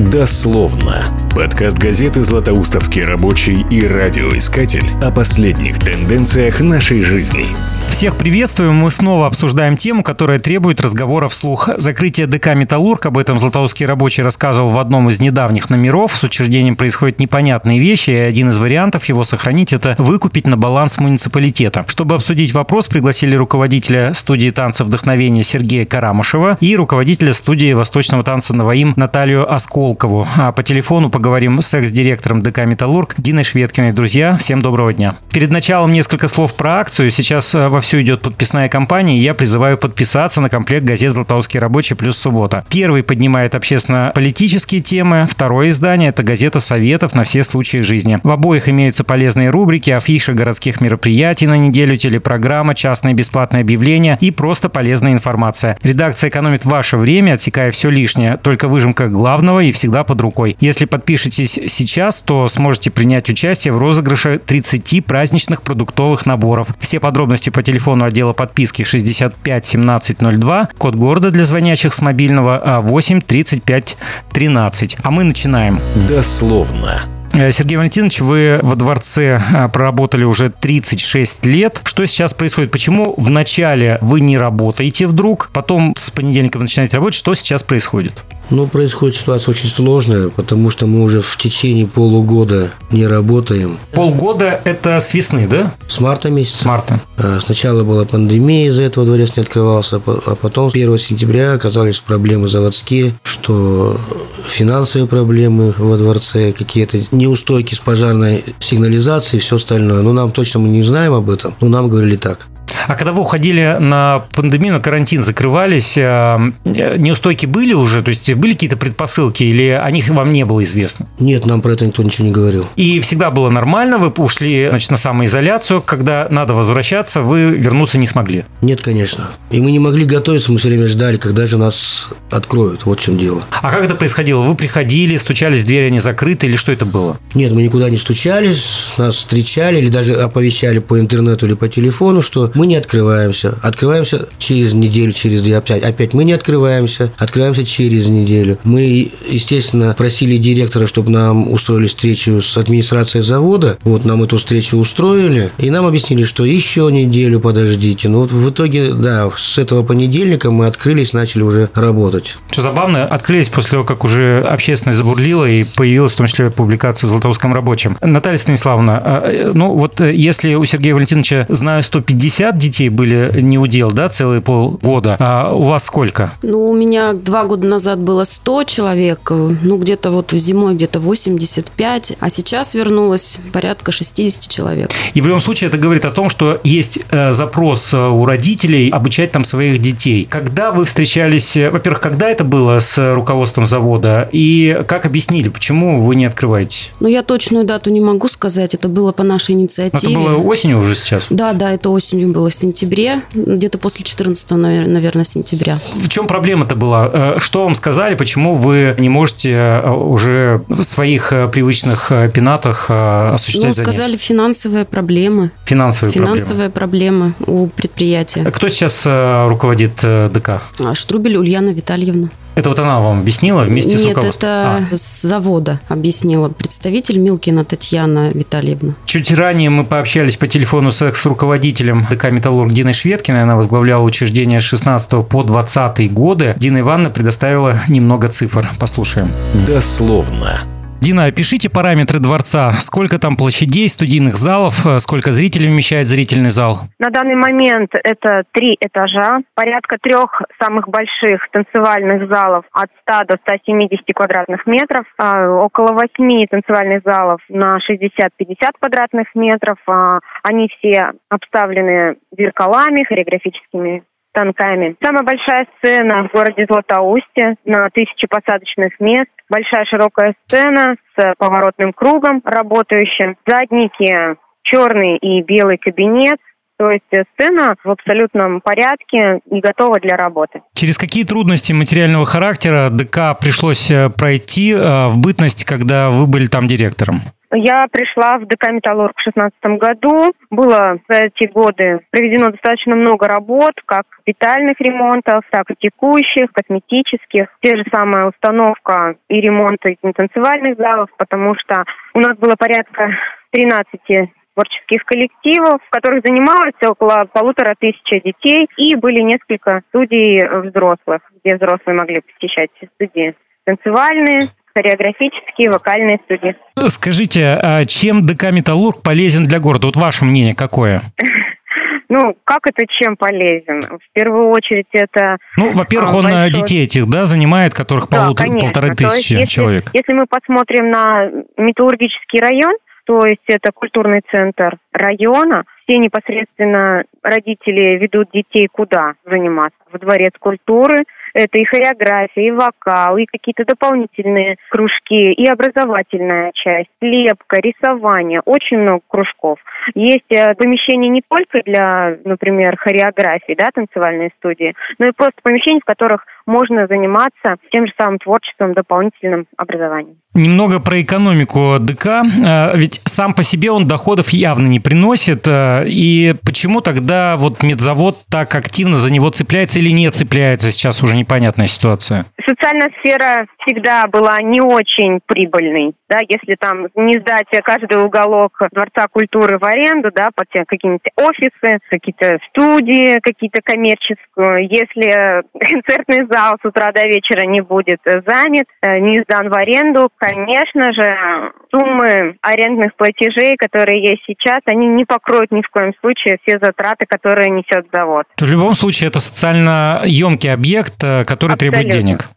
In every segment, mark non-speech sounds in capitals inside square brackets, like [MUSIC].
Дословно. Подкаст газеты «Златоустовский рабочий» и радиоискатель о последних тенденциях нашей жизни. Всех приветствуем. Мы снова обсуждаем тему, которая требует разговора вслух. Закрытие ДК «Металлург», об этом Златоустский рабочий рассказывал в одном из недавних номеров. С учреждением происходят непонятные вещи, и один из вариантов его сохранить – это выкупить на баланс муниципалитета. Чтобы обсудить вопрос, пригласили руководителя студии танца вдохновения Сергея Карамышева и руководителя студии восточного танца «Новоим» Наталью Осколкову. А по телефону поговорим с экс-директором ДК «Металлург» Диной Шведкиной. Друзья, всем доброго дня. Перед началом несколько слов про акцию. Сейчас э, во вовсю идет подписная кампания, и я призываю подписаться на комплект газет «Златоустский рабочий» плюс «Суббота». Первый поднимает общественно-политические темы, второе издание – это газета советов на все случаи жизни. В обоих имеются полезные рубрики, афиши городских мероприятий на неделю, телепрограмма, частные бесплатные объявления и просто полезная информация. Редакция экономит ваше время, отсекая все лишнее, только выжимка главного и всегда под рукой. Если подпишетесь сейчас, то сможете принять участие в розыгрыше 30 праздничных продуктовых наборов. Все подробности по телефону отдела подписки 65 1702, код города для звонящих с мобильного 8 35 13. А мы начинаем. Дословно. Э, Сергей Валентинович, вы во дворце э, проработали уже 36 лет. Что сейчас происходит? Почему вначале вы не работаете вдруг, потом с понедельника вы начинаете работать? Что сейчас происходит? Ну, происходит ситуация очень сложная, потому что мы уже в течение полугода не работаем. Полгода – это с весны, да? С марта месяца. С марта. А, сначала была пандемия, из-за этого дворец не открывался, а потом 1 сентября оказались проблемы заводские, что финансовые проблемы во дворце, какие-то неустойки с пожарной сигнализацией и все остальное. Ну, нам точно мы не знаем об этом, но нам говорили так. А когда вы уходили на пандемию, на карантин, закрывались, э, неустойки были уже? То есть были какие-то предпосылки или о них вам не было известно? Нет, нам про это никто ничего не говорил. И всегда было нормально? Вы ушли значит, на самоизоляцию, когда надо возвращаться, вы вернуться не смогли? Нет, конечно. И мы не могли готовиться, мы все время ждали, когда же нас откроют. Вот в чем дело. А как это происходило? Вы приходили, стучались, двери они закрыты или что это было? Нет, мы никуда не стучались, нас встречали или даже оповещали по интернету или по телефону, что мы не открываемся. Открываемся через неделю, через две, опять, опять мы не открываемся. Открываемся через неделю. Мы, естественно, просили директора, чтобы нам устроили встречу с администрацией завода. Вот нам эту встречу устроили. И нам объяснили, что еще неделю подождите. Ну, вот в итоге, да, с этого понедельника мы открылись, начали уже работать. Что забавно, открылись после того, как уже общественность забурлила и появилась в том числе публикация в «Златоустском рабочем». Наталья Станиславовна, а, э, ну вот э, если у Сергея Валентиновича, знаю, 150 детей были не удел, да, целые полгода. А у вас сколько? Ну, у меня два года назад было 100 человек, ну, где-то вот зимой где-то 85, а сейчас вернулось порядка 60 человек. И в любом случае это говорит о том, что есть э, запрос э, у родителей обучать там своих детей. Когда вы встречались, э, во-первых, когда это было с руководством завода, и как объяснили, почему вы не открываете? Ну, я точную дату не могу сказать, это было по нашей инициативе. Это было осенью уже сейчас? Да, да, это осенью было, сентябре, где-то после 14, наверное, сентября. В чем проблема-то была? Э, что вам сказали, почему вы не можете э, уже в своих э, привычных пенатах осуществлять ну, сказали финансовые проблемы. Финансовые, финансовые проблемы. проблемы у предприятия. Кто сейчас руководит ДК? А, Штрубель Ульяна Витальевна. Это вот она вам объяснила вместе Нет, с руководством? Нет, это а. с завода объяснила представитель Милкина Татьяна Витальевна. Чуть ранее мы пообщались по телефону с экс-руководителем ДК «Металлург» Диной Шведкиной. Она возглавляла учреждение с 16 по 20 годы. Дина Ивановна предоставила немного цифр. Послушаем. Дословно. Дина, опишите параметры дворца. Сколько там площадей, студийных залов, э, сколько зрителей вмещает зрительный зал? На данный момент это три этажа, порядка трех самых больших танцевальных залов от 100 до 170 квадратных метров, а, около восьми танцевальных залов на 60-50 квадратных метров. А, они все обставлены зеркалами, хореографическими станками. Самая большая сцена в городе Златоусте на тысячи посадочных мест. Большая широкая сцена с поворотным кругом работающим. Задники черный и белый кабинет То есть сцена в абсолютном порядке и готова для работы. Через какие трудности материального характера ДК пришлось э, пройти э, в бытность, когда вы были там директором? Я пришла в ДК «Металлург» в 2016 году. Было за эти годы проведено достаточно много работ, как капитальных ремонтов, так и текущих, косметических. Те же самая установка и ремонты танцевальных залов, потому что у нас было порядка 13 творческих коллективов, в которых занималось около полутора тысяч детей, и были несколько студий взрослых, где взрослые могли посещать студии танцевальные, хореографические, вокальные студии. Скажите, а чем ДК «Металлург» полезен для города? Вот ваше мнение какое? [LAUGHS] Ну, как это чем полезен? В первую очередь это... Ну, во-первых, он большой... детей этих, да, занимает, которых да, полутора, конечно. полторы То есть, тысячи если, человек. Если мы посмотрим на металлургический район, то есть это культурный центр района. Все непосредственно родители ведут детей куда заниматься? В дворец культуры. Это и хореография, и вокал, и какие-то дополнительные кружки, и образовательная часть, лепка, рисование. Очень много кружков. Есть э, помещения не только для, например, хореографии, да, танцевальные студии, но и просто помещения, в которых можно заниматься тем же самым творчеством, дополнительным образованием. Немного про экономику ДК. Э, ведь сам по себе он доходов явно не приносит. э, И почему тогда вот медзавод так активно за него цепляется или не цепляется? Сейчас уже непонятная ситуация. Социальная сфера всегда была не очень прибыльной. Да, если там не сдать каждый уголок Дворца культуры в аренду, да, под какие-нибудь офисы, какие-то студии, какие-то коммерческие. Если [LAUGHS] концертный зал с утра до вечера не будет занят, э, не сдан в аренду, конечно же, суммы арендных платежей, которые есть сейчас, они не покроют ни в коем случае все затраты, которые несет завод. В любом случае, это социально емкий объект, э, который требует Абсолютно. денег.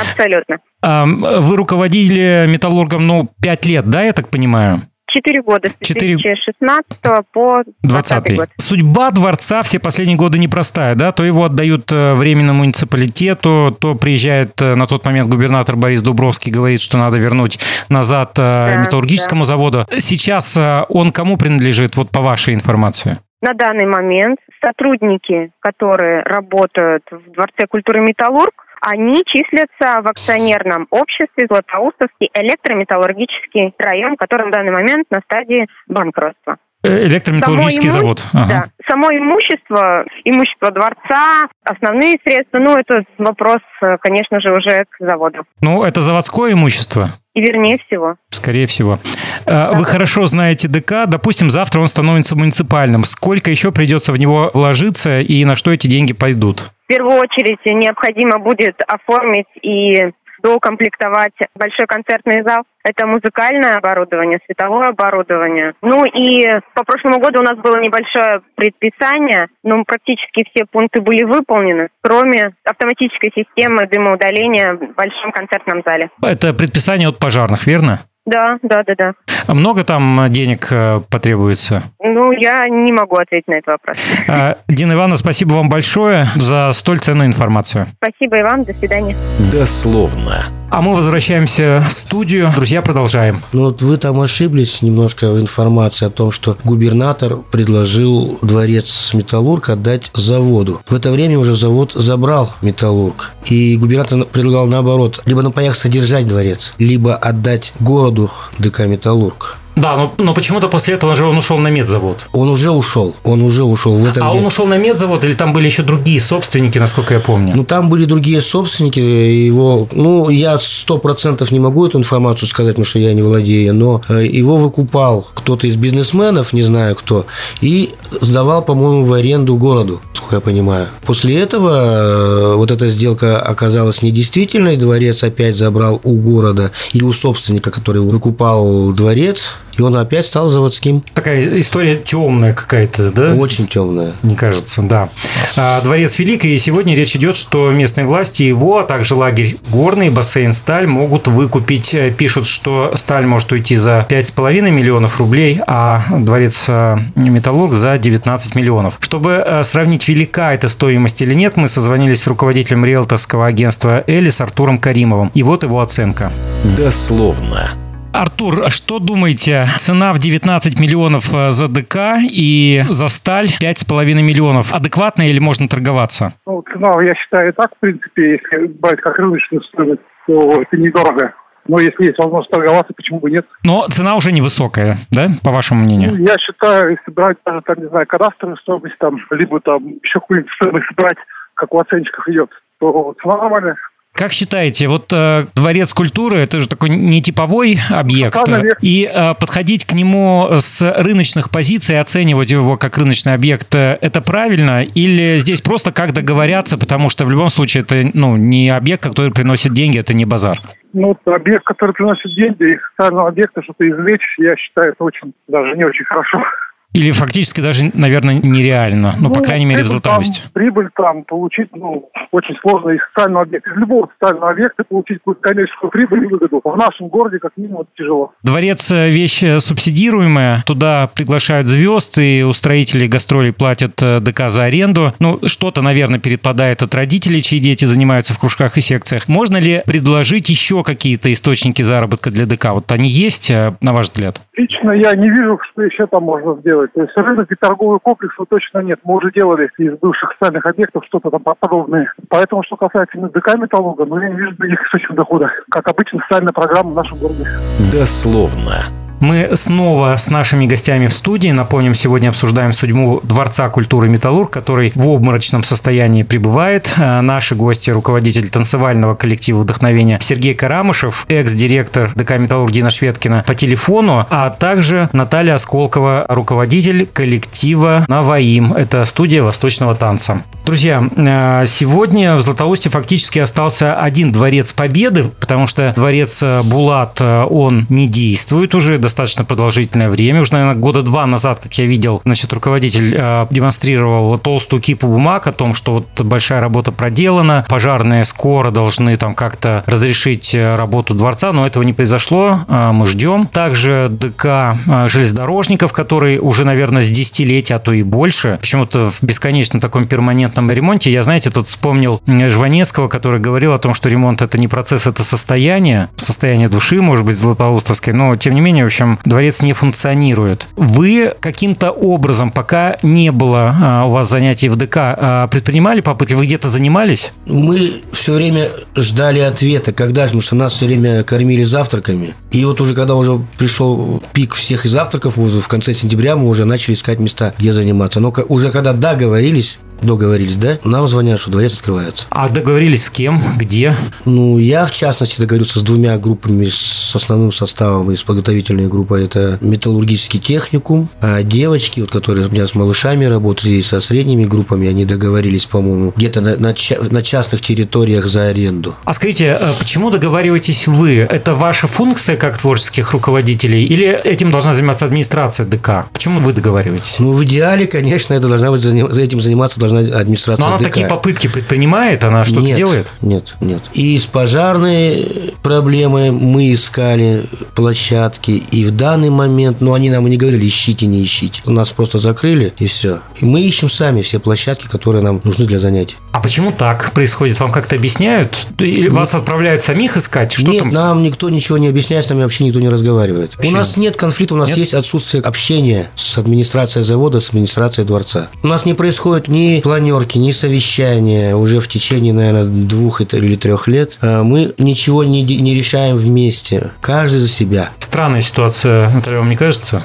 Абсолютно. Вы руководили металлургом, ну, пять лет, да, я так понимаю? Четыре года, с Четыре- 2016 по 2020 20 год. Судьба дворца все последние годы непростая, да? То его отдают э, временному муниципалитету, то приезжает э, на тот момент губернатор Борис Дубровский, говорит, что надо вернуть назад э, металлургическому заводу. Сейчас он кому принадлежит, вот по вашей информации? На данный момент сотрудники, которые работают в Дворце культуры «Металлург», они числятся в акционерном обществе Златоустовский электрометаллургический район, который на данный момент на стадии банкротства. Э, Электрометаллургический Само иму- завод. Ага. Да. Само имущество, имущество дворца, основные средства, ну, это вопрос, э, конечно же, уже к заводу. Ну, это заводское имущество? И вернее всего. Скорее всего. Э, Вы хорошо знаете ДК. Допустим, завтра он становится муниципальным. Сколько еще придется в него вложиться и на что эти деньги пойдут? Первую очередь необходимо будет оформить и доукомплектовать большой концертный зал. Это музыкальное оборудование, световое оборудование. Ну и по прошлому году у нас было небольшое предписание, но практически все пункты были выполнены, кроме автоматической системы дымоудаления в большом концертном зале. Это предписание от пожарных, верно? Да, да, да, да. А Много там денег э, потребуется? Ну, я не могу ответить на этот вопрос. А, Дина Ивановна, спасибо вам большое за столь ценную информацию. Спасибо и вам. До свидания. Дословно. А мы возвращаемся в студию. Друзья, продолжаем. Ну вот вы там ошиблись немножко в информации о том, что губернатор предложил дворец Металлург отдать заводу. В это время уже завод забрал Металлург. И губернатор предлагал наоборот, либо на паях содержать дворец, либо отдать городу ДК Металлург. Да, но, но почему-то после этого же он ушел на медзавод. Он уже ушел, он уже ушел в это А он ушел на медзавод или там были еще другие собственники, насколько я помню? Ну, там были другие собственники, его, ну, я сто процентов не могу эту информацию сказать, потому что я не владею, но э, его выкупал кто-то из бизнесменов, не знаю кто, и сдавал, по-моему, в аренду городу, сколько я понимаю. После этого э, вот эта сделка оказалась недействительной, дворец опять забрал у города или у собственника, который выкупал дворец, и он опять стал заводским. Такая история темная какая-то, да? Очень темная. Мне кажется, да. А, Дворец Великий, и сегодня речь идет, что местные власти его, а также лагерь Горный, бассейн Сталь могут выкупить. Э, Пишут, что Сталь может уйти за 5,5 миллионов рублей, а Дворец э, Металлург за 19 миллионов. Чтобы э, сравнить, велика эта стоимость или нет, мы созвонились с руководителем риэлторского агентства «Элис» Артуром Каримовым. И вот его оценка. Дословно. Артур, что думаете? Цена в 19 миллионов э, за ДК и за сталь 5,5 миллионов. Адекватная или можно торговаться? Ну, цена, я считаю, так, в принципе, если брать как рыночную стоимость, то это недорого. Но если есть возможность торговаться, почему бы нет? Но цена уже невысокая, да, по вашему мнению? Ну, я считаю, если брать даже, там, не знаю, кадастровую стоимость, там, либо там еще какую-нибудь стоимость брать, как у оценщиков идет, то цена нормальная. Как считаете, вот э, дворец культуры это же такой нетиповой объект, и э, подходить к нему с рыночных позиций, оценивать его как рыночный объект, э, это правильно? Или здесь просто как договорятся, потому что в любом случае это ну, не объект, который приносит деньги, это не базар? Ну, объект, который приносит деньги, из социального объекта что-то извлечь, я считаю, это очень, даже не очень хорошо. Или фактически даже, наверное, нереально, ну, ну по крайней мере, в Златоусте. Там, прибыль там получить, ну, очень сложно из социального объекта. Из любого социального объекта получить какую-то коммерческую прибыль и выгоду. В нашем городе, как минимум, тяжело. Дворец – вещь субсидируемая. Туда приглашают звезд, и устроители гастролей платят э, ДК за аренду. Ну, что-то, наверное, перепадает от родителей, чьи дети занимаются в кружках и секциях. Можно ли предложить еще какие-то источники заработка для ДК? Вот они есть, э, на ваш взгляд? Лично я не вижу, что еще там можно сделать делать. То есть рынок и торговый комплекс точно нет. Мы уже делали из бывших социальных объектов что-то там подобное. Поэтому, что касается ДК «Металлурга», ну, я не вижу других источников дохода. Как обычно, социальная программа в нашем городе. Дословно. Мы снова с нашими гостями в студии. Напомним, сегодня обсуждаем судьбу Дворца культуры «Металлург», который в обморочном состоянии пребывает. Э, наши гости – руководитель танцевального коллектива «Вдохновение» Сергей Карамышев, экс-директор ДК «Металлург» Дина Шведкина по телефону, а также Наталья Осколкова, руководитель коллектива «Наваим». Это студия восточного танца. Друзья, э, сегодня в Златоусте фактически остался один дворец Победы, потому что дворец Булат, э, он не действует уже, достаточно продолжительное время. Уже, наверное, года два назад, как я видел, значит, руководитель э, демонстрировал толстую кипу бумаг о том, что вот большая работа проделана, пожарные скоро должны там как-то разрешить э, работу дворца, но этого не произошло, э, мы ждем. Также ДК э, железнодорожников, который уже, наверное, с десятилетия, а то и больше, почему-то в бесконечном таком перманентном ремонте. Я, знаете, тут вспомнил Жванецкого, который говорил о том, что ремонт это не процесс, это состояние, состояние души, может быть, златоустовской, но тем не менее, в общем, дворец не функционирует. Вы каким-то образом, пока не было а, у вас занятий в ДК, а, предпринимали попытки? Вы где-то занимались? Мы все время ждали ответа, когда же, потому что нас все время кормили завтраками. И вот уже когда уже пришел пик всех завтраков, в конце сентября мы уже начали искать места, где заниматься. Но уже когда договорились, договорились, да? Нам звонят, что дворец открывается. А договорились с кем? Где? Ну, я, в частности, договорился с двумя группами, с основным составом из подготовительной группы. Это металлургический техникум. А девочки, вот, которые у меня с малышами работали, и со средними группами, они договорились, по-моему, где-то на, на, на частных территориях за аренду. А скажите, э, почему договариваетесь вы? Это ваша функция как творческих руководителей? Или этим должна заниматься администрация ДК? Почему вы договариваетесь? Ну, в идеале, конечно, это должна быть, за этим заниматься должна должна администрация Но она ДК. такие попытки предпринимает, она что-то нет, делает? Нет, нет. И с пожарной проблемы мы искали площадки, и в данный момент, ну, они нам и не говорили, ищите, не ищите. Нас просто закрыли, и все. И мы ищем сами все площадки, которые нам нужны для занятий. А почему так происходит? Вам как-то объясняют? Или нет. вас отправляют самих искать? Что нет, там? нам никто ничего не объясняет, с нами вообще никто не разговаривает. Вообще? У нас нет конфликта, у нас нет? есть отсутствие общения с администрацией завода, с администрацией дворца. У нас не происходит ни планерки, ни совещания уже в течение, наверное, двух или трех лет. А мы ничего не, не решаем вместе. Каждый за себя. Странная ситуация, Наталья, вам не кажется?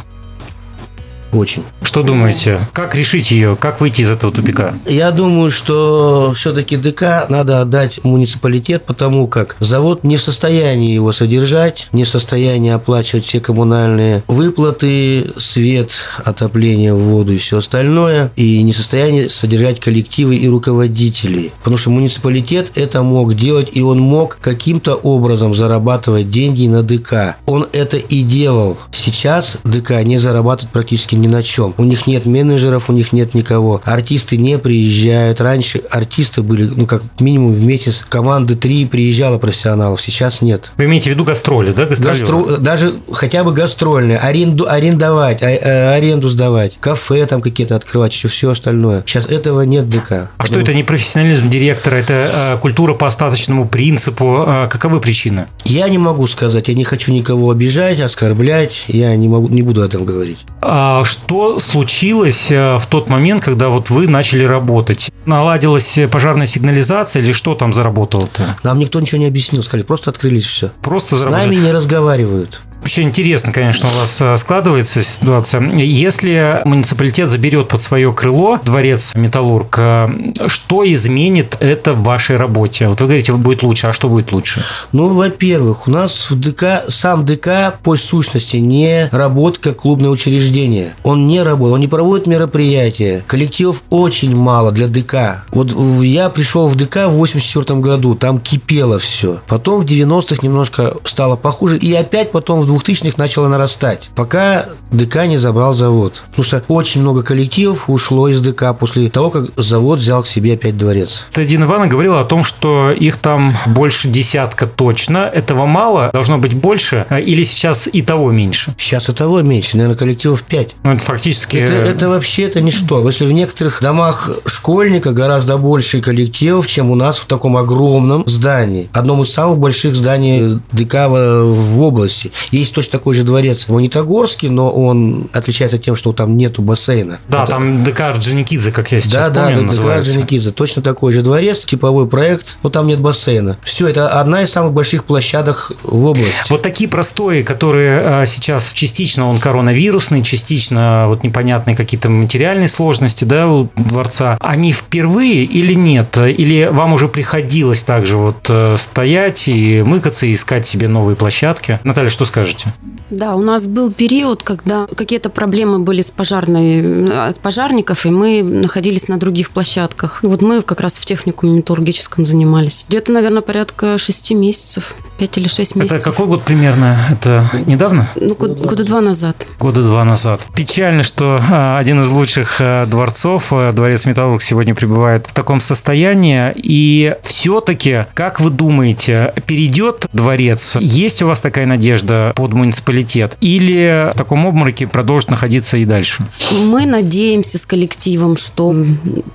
Очень. Что думаете? Как решить ее? Как выйти из этого тупика? Я думаю, что все-таки ДК надо отдать муниципалитет, потому как завод не в состоянии его содержать, не в состоянии оплачивать все коммунальные выплаты, свет, отопление, воду и все остальное, и не в состоянии содержать коллективы и руководителей. Потому что муниципалитет это мог делать, и он мог каким-то образом зарабатывать деньги на ДК. Он это и делал. Сейчас ДК не зарабатывает практически ни ни на чем. У них нет менеджеров, у них нет никого. Артисты не приезжают. Раньше артисты были, ну, как минимум в месяц команды три приезжало профессионалов. Сейчас нет. Вы имеете в виду гастроли, да? Гастро... Даже хотя бы гастрольные. Аренду, арендовать, а, а, аренду сдавать. Кафе там какие-то открывать, еще все остальное. Сейчас этого нет ДК. А Потому... что это не профессионализм директора, это э, культура по остаточному принципу? Э, каковы причины? Я не могу сказать. Я не хочу никого обижать, оскорблять. Я не, могу, не буду о этом говорить. А что случилось в тот момент, когда вот вы начали работать? Наладилась пожарная сигнализация или что там заработало-то? Нам никто ничего не объяснил. Сказали, просто открылись все. Просто С нами не разговаривают. Вообще интересно, конечно, у вас э, складывается ситуация. Если муниципалитет заберет под свое крыло дворец Металлург, э, что изменит это в вашей работе? Вот вы говорите, будет лучше, а что будет лучше? Ну, во-первых, у нас в ДК, сам ДК по сущности не работает как клубное учреждение. Он не работает, он не проводит мероприятия. Коллективов очень мало для ДК. Вот я пришел в ДК в 84 году, там кипело все. Потом в 90-х немножко стало похуже, и опять потом в 2000-х начало нарастать, пока ДК не забрал завод. Потому что очень много коллективов ушло из ДК после того, как завод взял к себе опять дворец. Дина Ивановна говорила о том, что их там больше десятка точно. Этого мало? Должно быть больше? Или сейчас и того меньше? Сейчас и того меньше. Наверное, коллективов 5. Ну, это фактически... Это, это вообще это ничто. Если в некоторых домах школьника гораздо больше коллективов, чем у нас в таком огромном здании. Одном из самых больших зданий ДК в области. Есть точно такой же дворец в Монитогорске, но он отличается тем, что там нету бассейна. Да, Это... там ДК Орджоникидзе, как я сейчас да, помню, да, ДК Орджоникидзе. Точно такой же дворец, типовой проект, но там нет бассейна. Все, это одна из самых больших площадок в области. Вот такие простые, которые а, сейчас частично он коронавирусный, частично вот непонятные какие-то материальные сложности, да, у дворца, они впервые или нет? Или вам уже приходилось также вот э, стоять и мыкаться и искать себе новые площадки? Наталья, что скажешь? Скажете? Да, у нас был период, когда какие-то проблемы были с пожарной, от пожарников, и мы находились на других площадках. Вот мы как раз в техникуме металлургическом занимались. Где-то, наверное, порядка шести месяцев. 5 или 6 месяцев. Это какой год примерно? Это недавно? Ну, год, года два назад. Года два назад. Печально, что а, один из лучших а, дворцов, дворец Металлург, сегодня пребывает в таком состоянии. И все-таки, как вы думаете, перейдет дворец? Есть у вас такая надежда под муниципалитет? Или в таком обмороке продолжит находиться и дальше? Мы надеемся с коллективом, что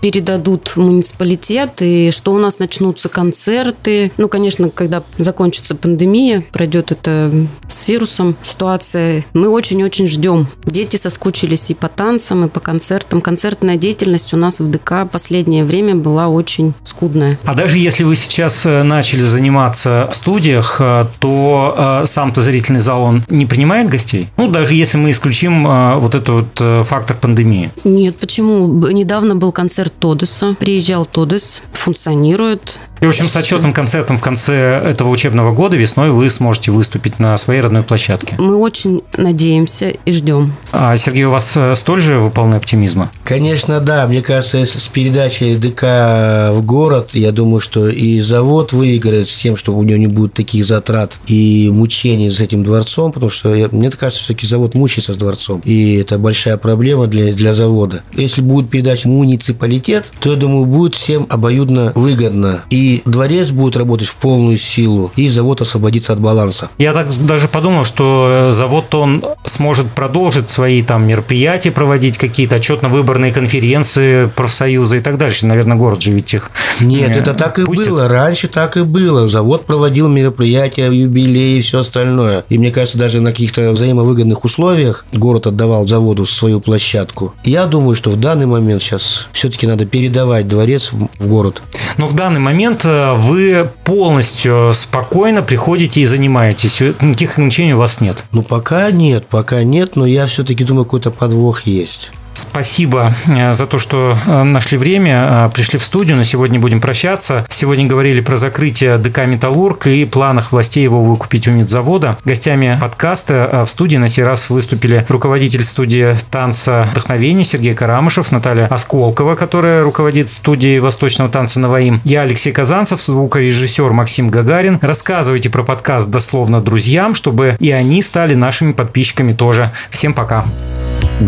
передадут в муниципалитет, и что у нас начнутся концерты. Ну, конечно, когда закончится закончится пандемия, пройдет это с вирусом ситуация, мы очень-очень ждем. Дети соскучились и по танцам, и по концертам. Концертная деятельность у нас в ДК последнее время была очень скудная. А даже если вы сейчас э, начали заниматься в студиях, э, то э, сам-то зрительный зал, он не принимает гостей? Ну, даже если мы исключим вот этот вот фактор пандемии. Нет, почему? Недавно был концерт Тодеса. Приезжал Тодес, функционирует. И, в общем, с отчетным концертом в конце этого учебного года весной вы сможете выступить на своей родной площадке. Мы очень надеемся и ждем. А, Сергей, у вас э, столь же вы полны оптимизма? Конечно, да. Мне кажется, с передачей ДК в город, я думаю, что и завод выиграет с тем, что у него не будет таких затрат и мучений с этим дворцом, потому что я, мне кажется, все-таки завод мучается с дворцом. И это большая проблема для, для завода. Если будет передача муниципалитет, то, я думаю, будет всем обоюдно выгодно. И дворец будет работать в полную силу, и завод освободится от баланса. Я так даже подумал, что э, завод он сможет продолжить свои там мероприятия проводить, какие-то отчетно-выборные конференции, профсоюзы и так дальше. Наверное, город же ведь их Нет, это так и пустит. было. Раньше так и было. Завод проводил мероприятия, юбилеи и все остальное. И мне кажется, даже на каких-то взаимовыгодных условиях город отдавал заводу свою площадку. Я думаю, что в данный момент сейчас все-таки надо передавать дворец в город. Но в данный момент Э, вы полностью спокойно приходите и занимаетесь. Никаких ограничений у вас нет? Ну, пока нет, пока нет, но я все-таки думаю, какой-то подвох есть. Спасибо э, за то, что э, нашли время, э, пришли в студию. На сегодня будем прощаться. Сегодня говорили про закрытие ДК «Металлург» и планах властей его выкупить у медзавода. Гостями подкаста в студии на сей раз выступили руководитель студии танца «Вдохновение» Сергей Карамышев, Наталья Осколкова, которая руководит студией восточного танца «Наваим». Я Алексей Казанцев, звукорежиссер Максим Гагарин. Рассказывайте про подкаст дословно друзьям, чтобы и они стали нашими подписчиками тоже. Всем пока.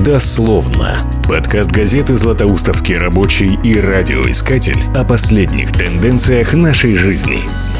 «Дословно». Подкаст газеты «Златоустовский рабочий» и радиоискатель о последних тенденциях нашей жизни –